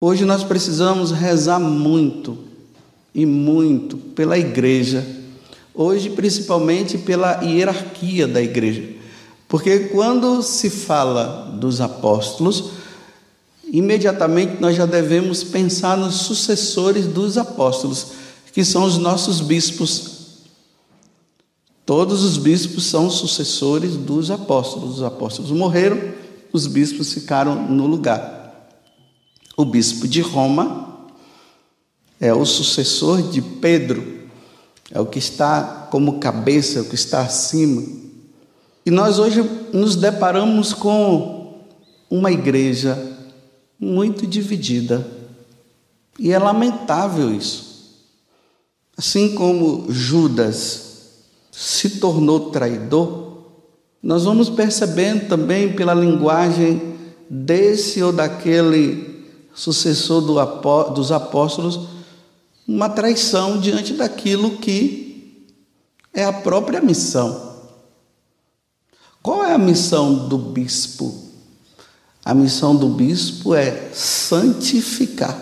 Hoje nós precisamos rezar muito e muito pela igreja. Hoje, principalmente pela hierarquia da igreja. Porque quando se fala dos apóstolos, imediatamente nós já devemos pensar nos sucessores dos apóstolos, que são os nossos bispos. Todos os bispos são sucessores dos apóstolos. Os apóstolos morreram, os bispos ficaram no lugar. O bispo de Roma é o sucessor de Pedro, é o que está como cabeça, é o que está acima. E nós hoje nos deparamos com uma igreja muito dividida. E é lamentável isso. Assim como Judas se tornou traidor, nós vamos percebendo também pela linguagem desse ou daquele sucessor do apó, dos apóstolos, uma traição diante daquilo que é a própria missão. Qual é a missão do bispo? A missão do bispo é santificar.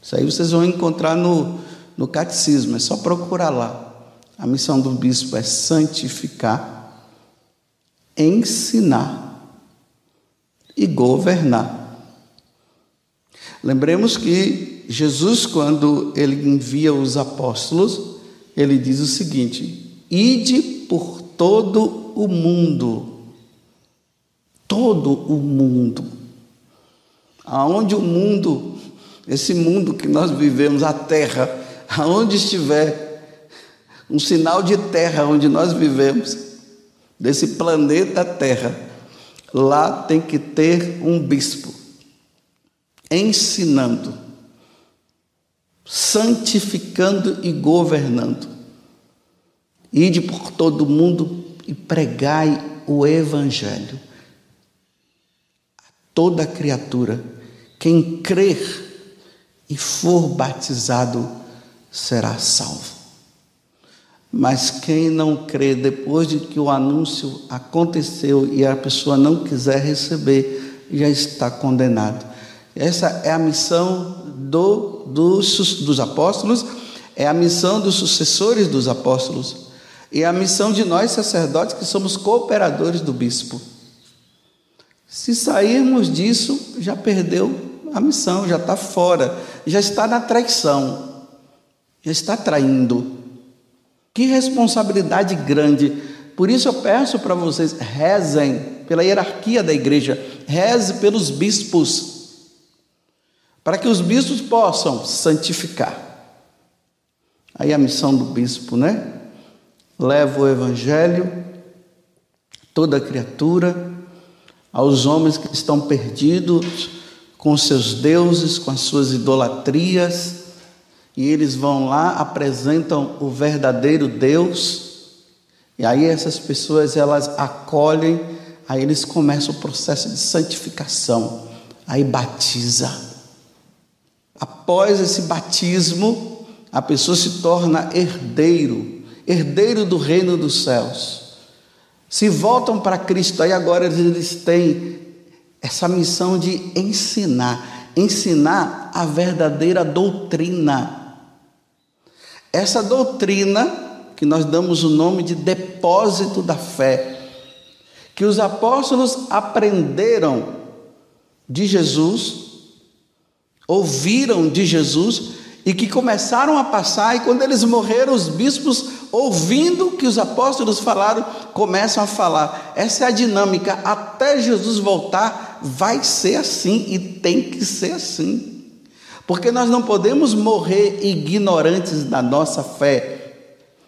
Isso aí vocês vão encontrar no, no catecismo, é só procurar lá. A missão do bispo é santificar, ensinar e governar. Lembremos que Jesus, quando ele envia os apóstolos, ele diz o seguinte: ide por todo o mundo. Todo o mundo. Aonde o mundo, esse mundo que nós vivemos, a terra, aonde estiver um sinal de terra onde nós vivemos, desse planeta Terra, lá tem que ter um bispo ensinando, santificando e governando. Ide por todo o mundo e pregai o Evangelho a toda criatura. Quem crer e for batizado será salvo. Mas quem não crê, depois de que o anúncio aconteceu e a pessoa não quiser receber, já está condenado. Essa é a missão do, dos, dos apóstolos, é a missão dos sucessores dos apóstolos, e é a missão de nós sacerdotes que somos cooperadores do bispo. Se sairmos disso, já perdeu a missão, já está fora, já está na traição, já está traindo. Que responsabilidade grande. Por isso eu peço para vocês, rezem pela hierarquia da igreja, reze pelos bispos para que os bispos possam santificar. Aí a missão do bispo, né? Leva o evangelho, toda criatura, aos homens que estão perdidos com seus deuses, com as suas idolatrias, e eles vão lá, apresentam o verdadeiro Deus, e aí essas pessoas elas acolhem, aí eles começam o processo de santificação, aí batiza. Após esse batismo, a pessoa se torna herdeiro, herdeiro do reino dos céus. Se voltam para Cristo, aí agora eles têm essa missão de ensinar, ensinar a verdadeira doutrina. Essa doutrina, que nós damos o nome de depósito da fé, que os apóstolos aprenderam de Jesus, ouviram de Jesus e que começaram a passar, e quando eles morreram, os bispos, ouvindo que os apóstolos falaram, começam a falar. Essa é a dinâmica. Até Jesus voltar, vai ser assim e tem que ser assim. Porque nós não podemos morrer ignorantes da nossa fé.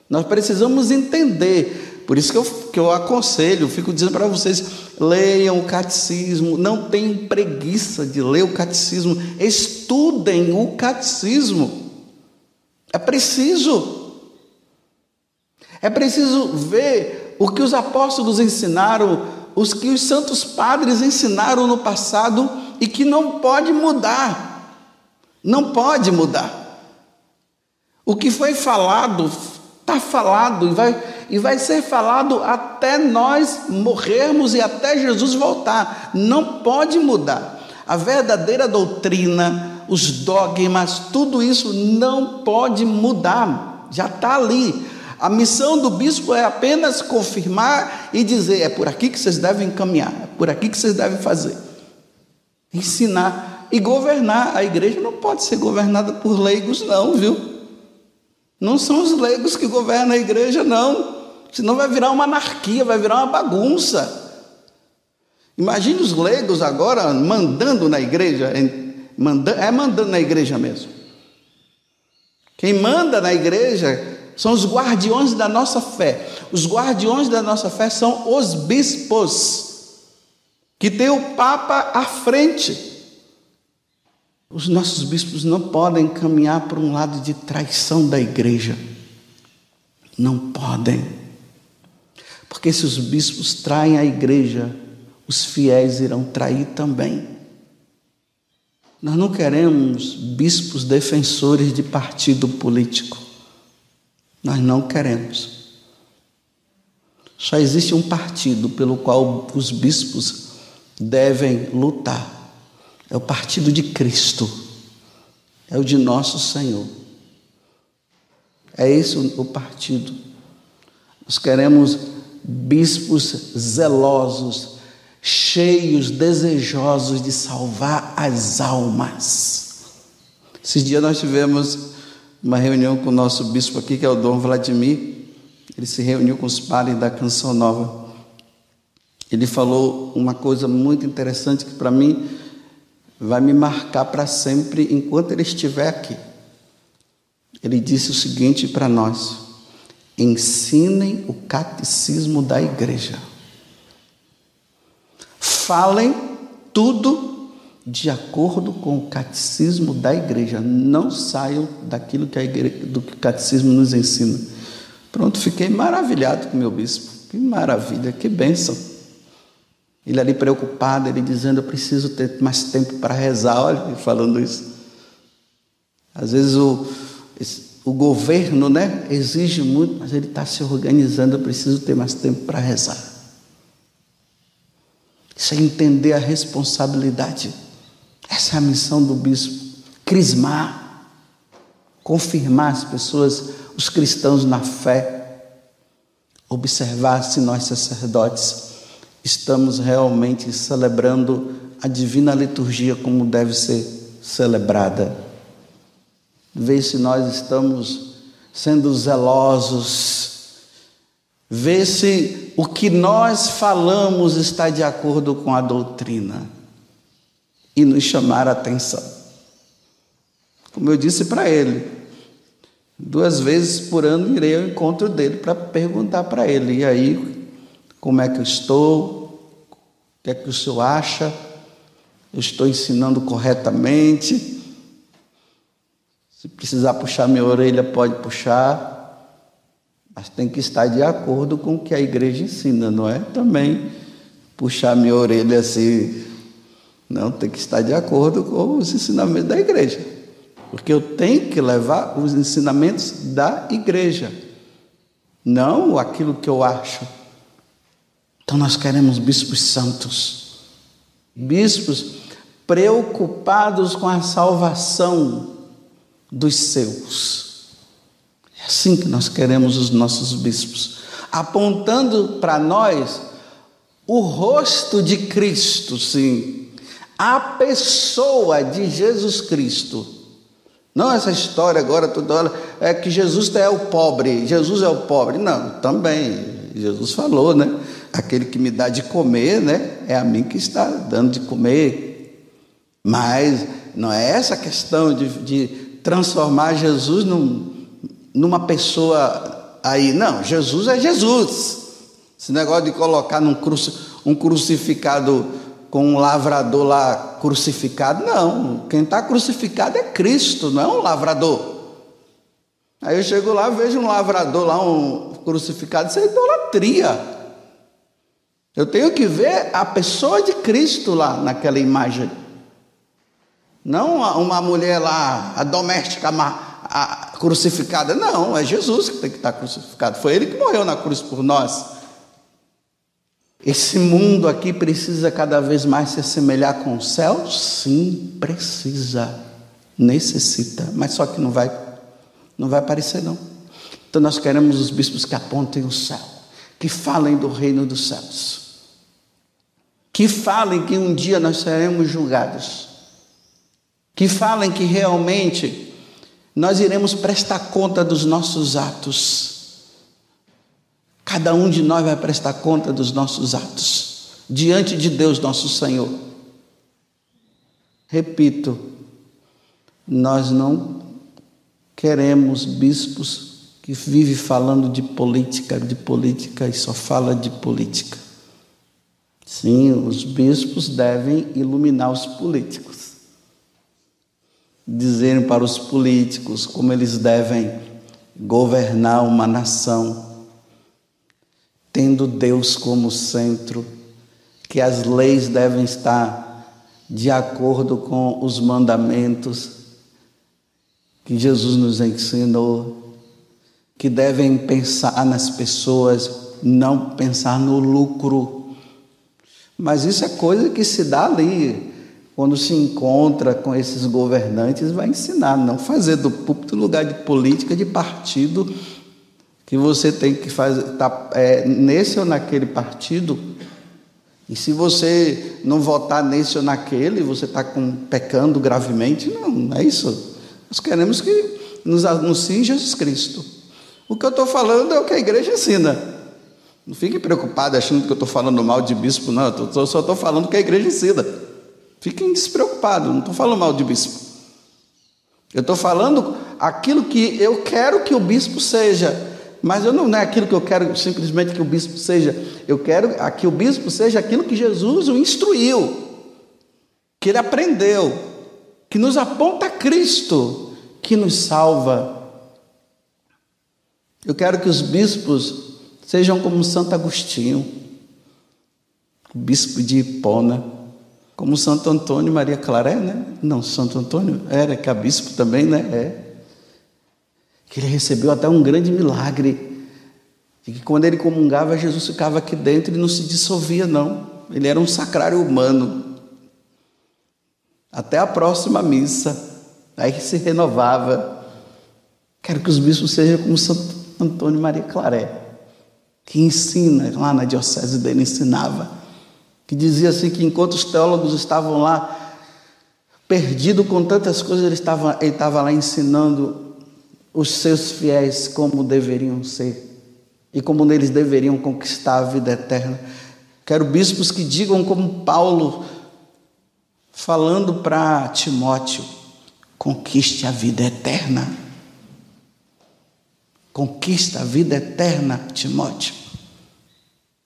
Nós precisamos entender. Por isso que eu, que eu aconselho, fico dizendo para vocês: leiam o catecismo, não tenham preguiça de ler o catecismo, estudem o catecismo. É preciso. É preciso ver o que os apóstolos ensinaram, os que os santos padres ensinaram no passado e que não pode mudar. Não pode mudar. O que foi falado, está falado e vai e vai ser falado até nós morrermos e até Jesus voltar. Não pode mudar. A verdadeira doutrina, os dogmas, tudo isso não pode mudar, já está ali. A missão do bispo é apenas confirmar e dizer: é por aqui que vocês devem caminhar, é por aqui que vocês devem fazer. Ensinar e governar. A igreja não pode ser governada por leigos, não, viu? Não são os leigos que governam a igreja, não. Senão vai virar uma anarquia, vai virar uma bagunça. Imagine os leigos agora mandando na igreja, é mandando na igreja mesmo. Quem manda na igreja são os guardiões da nossa fé. Os guardiões da nossa fé são os bispos, que tem o Papa à frente. Os nossos bispos não podem caminhar por um lado de traição da igreja. Não podem. Porque se os bispos traem a igreja, os fiéis irão trair também. Nós não queremos bispos defensores de partido político. Nós não queremos. Só existe um partido pelo qual os bispos devem lutar. É o partido de Cristo. É o de nosso Senhor. É esse o partido. Nós queremos bispos zelosos, cheios, desejosos de salvar as almas. Esses dias nós tivemos uma reunião com o nosso bispo aqui, que é o Dom Vladimir. Ele se reuniu com os padres da Canção Nova. Ele falou uma coisa muito interessante que para mim vai me marcar para sempre enquanto ele estiver aqui. Ele disse o seguinte para nós: ensinem o catecismo da igreja. Falem tudo de acordo com o catecismo da igreja. Não saiam daquilo que, a igreja, do que o catecismo nos ensina. Pronto, fiquei maravilhado com o meu bispo. Que maravilha, que bênção. Ele ali preocupado, ele dizendo: Eu preciso ter mais tempo para rezar. Olha, falando isso. Às vezes o, o governo né, exige muito, mas ele está se organizando. Eu preciso ter mais tempo para rezar. Isso é entender a responsabilidade. Essa é a missão do bispo: crismar, confirmar as pessoas, os cristãos na fé, observar se nós sacerdotes estamos realmente celebrando a divina liturgia como deve ser celebrada. Ver se nós estamos sendo zelosos, ver se o que nós falamos está de acordo com a doutrina e nos chamar a atenção. Como eu disse para ele, duas vezes por ano irei ao encontro dele para perguntar para ele: e aí, como é que eu estou? O que é que o senhor acha? Eu estou ensinando corretamente? Se precisar puxar minha orelha, pode puxar, mas tem que estar de acordo com o que a igreja ensina, não é? Também puxar minha orelha assim não, tem que estar de acordo com os ensinamentos da igreja. Porque eu tenho que levar os ensinamentos da igreja, não aquilo que eu acho. Então nós queremos bispos santos, bispos preocupados com a salvação dos seus. É assim que nós queremos os nossos bispos, apontando para nós o rosto de Cristo, sim, a pessoa de Jesus Cristo. Não essa história agora toda hora é que Jesus é o pobre, Jesus é o pobre. Não, também Jesus falou, né? Aquele que me dá de comer, né? É a mim que está dando de comer. Mas não é essa questão de, de transformar Jesus num, numa pessoa aí. Não, Jesus é Jesus. Esse negócio de colocar num cruci, um crucificado com um lavrador lá crucificado. Não, quem está crucificado é Cristo, não é um lavrador. Aí eu chego lá, vejo um lavrador lá, um crucificado, isso é idolatria. Eu tenho que ver a pessoa de Cristo lá naquela imagem. Não uma mulher lá, a doméstica a, a, crucificada. Não, é Jesus que tem que estar crucificado. Foi ele que morreu na cruz por nós. Esse mundo aqui precisa cada vez mais se assemelhar com o céu? Sim, precisa. Necessita, mas só que não vai, não vai aparecer não. Então nós queremos os bispos que apontem o céu, que falem do reino dos céus, que falem que um dia nós seremos julgados, que falem que realmente nós iremos prestar conta dos nossos atos. Cada um de nós vai prestar conta dos nossos atos diante de Deus, nosso Senhor. Repito, nós não queremos bispos que vivem falando de política, de política e só fala de política. Sim, os bispos devem iluminar os políticos dizerem para os políticos como eles devem governar uma nação, tendo Deus como centro, que as leis devem estar de acordo com os mandamentos que Jesus nos ensinou, que devem pensar nas pessoas, não pensar no lucro. Mas isso é coisa que se dá ali, quando se encontra com esses governantes, vai ensinar, não fazer do púlpito lugar de política, de partido, que você tem que fazer, tá, é, nesse ou naquele partido. E se você não votar nesse ou naquele, você está pecando gravemente. Não, não é isso. Nós queremos que nos anuncie Jesus Cristo. O que eu estou falando é o que a igreja ensina. Não fique preocupado achando que eu estou falando mal de bispo, não. Eu só estou falando o que a igreja ensina. Fiquem despreocupados, não estou falando mal de bispo. Eu estou falando aquilo que eu quero que o bispo seja, mas eu não, não é aquilo que eu quero simplesmente que o bispo seja, eu quero que o bispo seja aquilo que Jesus o instruiu, que ele aprendeu, que nos aponta a Cristo, que nos salva. Eu quero que os bispos sejam como Santo Agostinho, o bispo de Hipona como Santo Antônio Maria Claré, né? Não, Santo Antônio era que é bispo também, né? É. Que ele recebeu até um grande milagre. E que quando ele comungava, Jesus ficava aqui dentro e não se dissolvia, não. Ele era um sacrário humano. Até a próxima missa. Aí se renovava. Quero que os bispos sejam como Santo Antônio Maria Claré, que ensina, lá na diocese dele ensinava que dizia assim que enquanto os teólogos estavam lá perdidos com tantas coisas, ele estava, ele estava lá ensinando os seus fiéis como deveriam ser e como eles deveriam conquistar a vida eterna. Quero bispos que digam como Paulo, falando para Timóteo: conquiste a vida eterna. Conquista a vida eterna, Timóteo.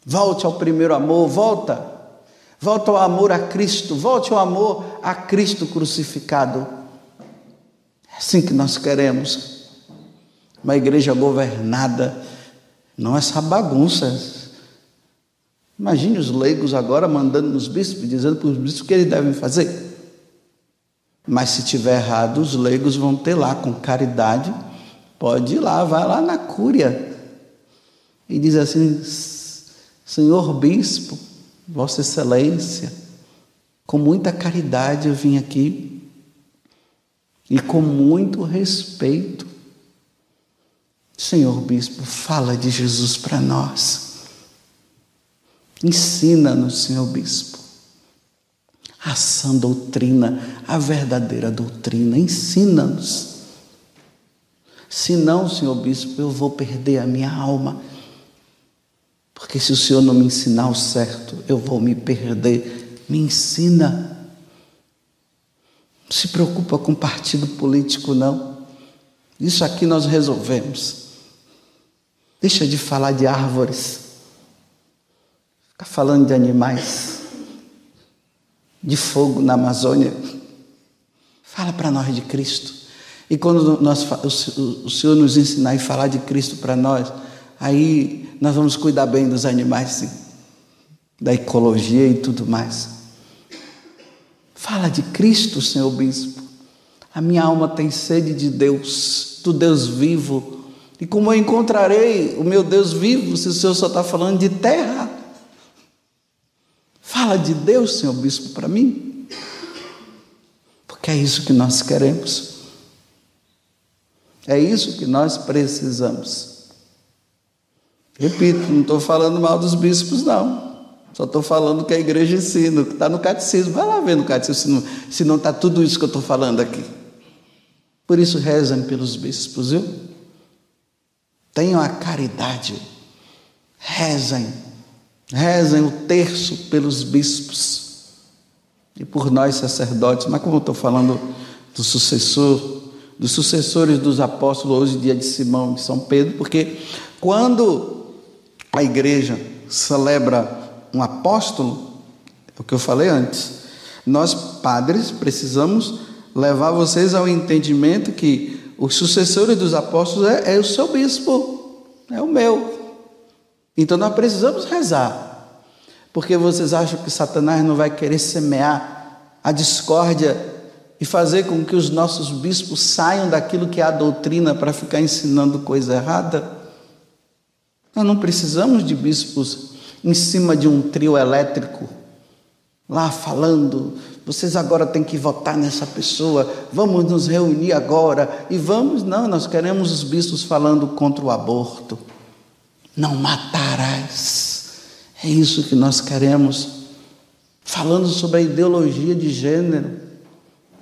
Volte ao primeiro amor, volta. Volta ao amor a Cristo, volte ao amor a Cristo crucificado. É assim que nós queremos. Uma igreja governada, não essa bagunça. Imagine os leigos agora mandando nos bispos, dizendo para os bispos o que eles devem fazer. Mas se tiver errado, os leigos vão ter lá com caridade, pode ir lá, vai lá na cúria e diz assim: Senhor bispo, Vossa Excelência, com muita caridade eu vim aqui e com muito respeito. Senhor Bispo, fala de Jesus para nós. Ensina-nos, Senhor Bispo, a sã doutrina, a verdadeira doutrina. Ensina-nos. Senão, Senhor Bispo, eu vou perder a minha alma porque se o Senhor não me ensinar o certo, eu vou me perder. Me ensina. Não se preocupa com partido político, não. Isso aqui nós resolvemos. Deixa de falar de árvores. Fica falando de animais. De fogo na Amazônia. Fala para nós de Cristo. E quando nós, o Senhor nos ensinar e falar de Cristo para nós, aí nós vamos cuidar bem dos animais, da ecologia e tudo mais. Fala de Cristo, Senhor Bispo. A minha alma tem sede de Deus, do Deus vivo. E como eu encontrarei o meu Deus vivo se o Senhor só está falando de terra? Fala de Deus, Senhor Bispo, para mim. Porque é isso que nós queremos. É isso que nós precisamos. Repito, não estou falando mal dos bispos, não. Só estou falando que a igreja ensina, que está no catecismo. Vai lá ver no catecismo se não está tudo isso que eu estou falando aqui. Por isso, rezem pelos bispos, viu? Tenham a caridade. Rezem. Rezem o terço pelos bispos e por nós sacerdotes. Mas como eu estou falando do sucessor, dos sucessores dos apóstolos, hoje dia de Simão de São Pedro, porque quando a igreja celebra um apóstolo, é o que eu falei antes, nós padres precisamos levar vocês ao entendimento que os sucessores dos apóstolos é, é o seu bispo, é o meu. Então nós precisamos rezar. Porque vocês acham que Satanás não vai querer semear a discórdia e fazer com que os nossos bispos saiam daquilo que é a doutrina para ficar ensinando coisa errada? Nós não precisamos de bispos em cima de um trio elétrico, lá falando, vocês agora têm que votar nessa pessoa, vamos nos reunir agora e vamos. Não, nós queremos os bispos falando contra o aborto. Não matarás. É isso que nós queremos. Falando sobre a ideologia de gênero,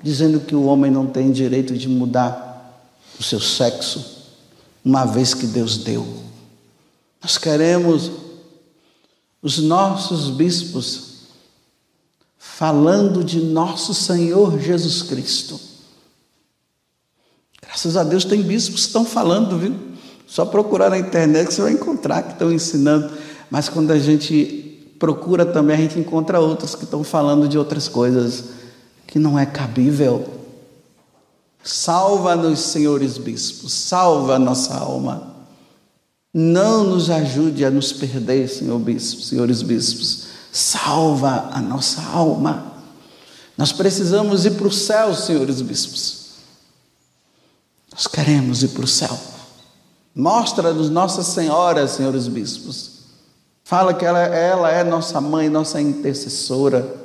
dizendo que o homem não tem direito de mudar o seu sexo, uma vez que Deus deu. Nós queremos os nossos bispos falando de nosso Senhor Jesus Cristo. Graças a Deus tem bispos que estão falando, viu? Só procurar na internet que você vai encontrar que estão ensinando mas quando a gente procura também, a gente encontra outros que estão falando de outras coisas que não é cabível. Salva-nos, senhores bispos, salva a nossa alma. Não nos ajude a nos perder, senhor bispo, senhores bispos. Salva a nossa alma. Nós precisamos ir para o céu, senhores bispos. Nós queremos ir para o céu. Mostra-nos Nossa Senhora, senhores bispos. Fala que ela, ela é nossa mãe, nossa intercessora.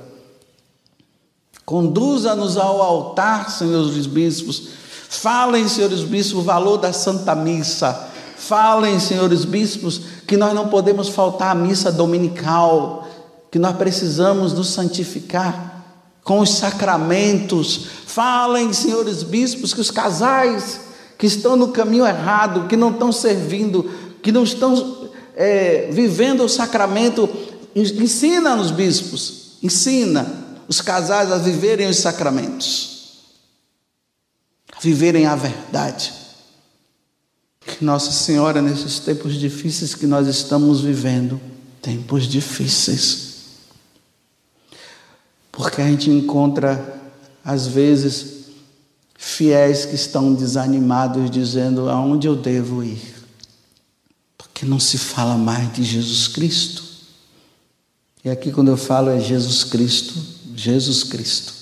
Conduza-nos ao altar, senhores bispos. Falem, senhores bispos, o valor da Santa Missa. Falem, senhores bispos, que nós não podemos faltar à missa dominical, que nós precisamos nos santificar com os sacramentos. Falem, senhores bispos, que os casais que estão no caminho errado, que não estão servindo, que não estão é, vivendo o sacramento, ensina nos bispos, ensina os casais a viverem os sacramentos, a viverem a verdade. Que Nossa Senhora, nesses tempos difíceis que nós estamos vivendo, tempos difíceis, porque a gente encontra, às vezes, fiéis que estão desanimados, dizendo: aonde eu devo ir? que não se fala mais de Jesus Cristo. E aqui, quando eu falo, é Jesus Cristo, Jesus Cristo.